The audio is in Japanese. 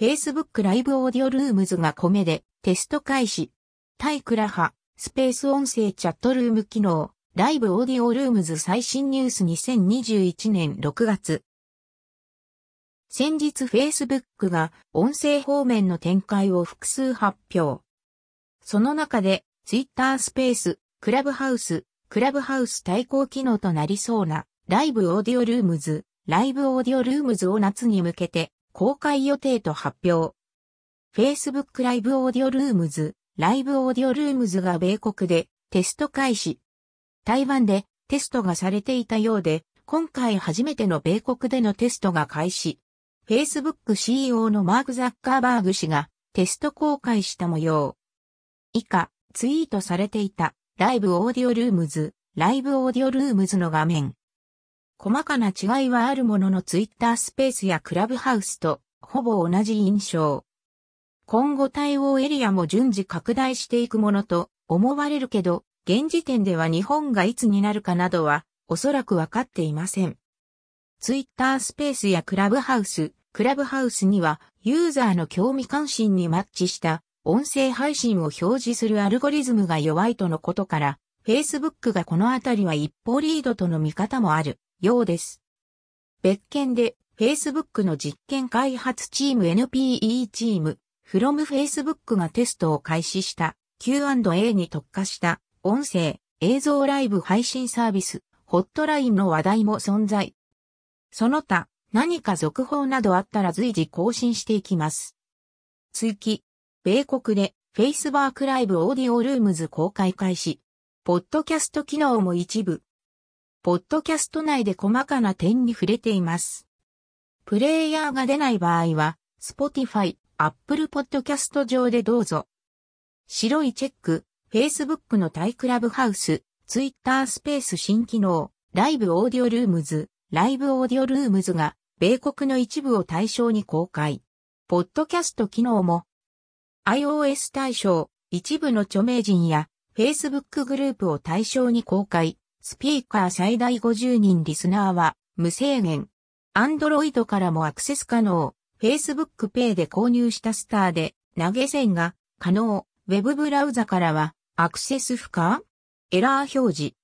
Facebook ライブオーディオルームズが米でテスト開始。対クラハ、スペース音声チャットルーム機能、 Live Audio Rooms 最新ニュース2021年6月。先日 Facebook が音声方面の展開を複数発表。その中で Twitter スペース、 Clubhouse、Clubhouse 対抗機能となりそうな Live Audio Rooms、Live Audio Rooms を夏に向けて公開予定と発表。Facebook Live Audio Rooms、Live Audio Rooms が米国でテスト開始。台湾でテストがされていたようで、今回初めての米国でのテストが開始。Facebook CEO のマーク・ザッカーバーグ氏がテスト公開した模様。以下、ツイートされていた Live Audio Rooms、Live Audio Rooms の画面。細かな違いはあるもののツイッタースペースやクラブハウスとほぼ同じ印象。今後対応エリアも順次拡大していくものと思われるけど、現時点では日本がいつになるかなどはおそらくわかっていません。ツイッタースペースやクラブハウス、クラブハウスにはユーザーの興味関心にマッチした音声配信を表示するアルゴリズムが弱いとのことから、Facebook がこのあたりは一歩リードとの見方もあるようです。別件で Facebook の実験開発チーム NPE チーム from Facebook がテストを開始した Q&A に特化した音声、映像ライブ配信サービス、ホットラインの話題も存在。その他、何か続報などあったら随時更新していきます。追記、米国で Facebook Live Audio Rooms 公開開始。ポッドキャスト機能も一部。ポッドキャスト内で細かな点に触れています。プレイヤーが出ない場合は、Spotify、Apple Podcast 上でどうぞ。白いチェック、Facebook の対 Clubhouse、Twitter スペース新機能、 Live Audio Rooms、Live Audio Rooms が、米国の一部を対象に公開。ポッドキャスト機能も、iOS 対象、一部の著名人や、Facebook グループを対象に公開。スピーカー最大50人リスナーは、無制限。Android からもアクセス可能。Facebook Pay で購入したスターで、投げ銭が可能。ウェブブラウザからは、アクセス不可エラー表示。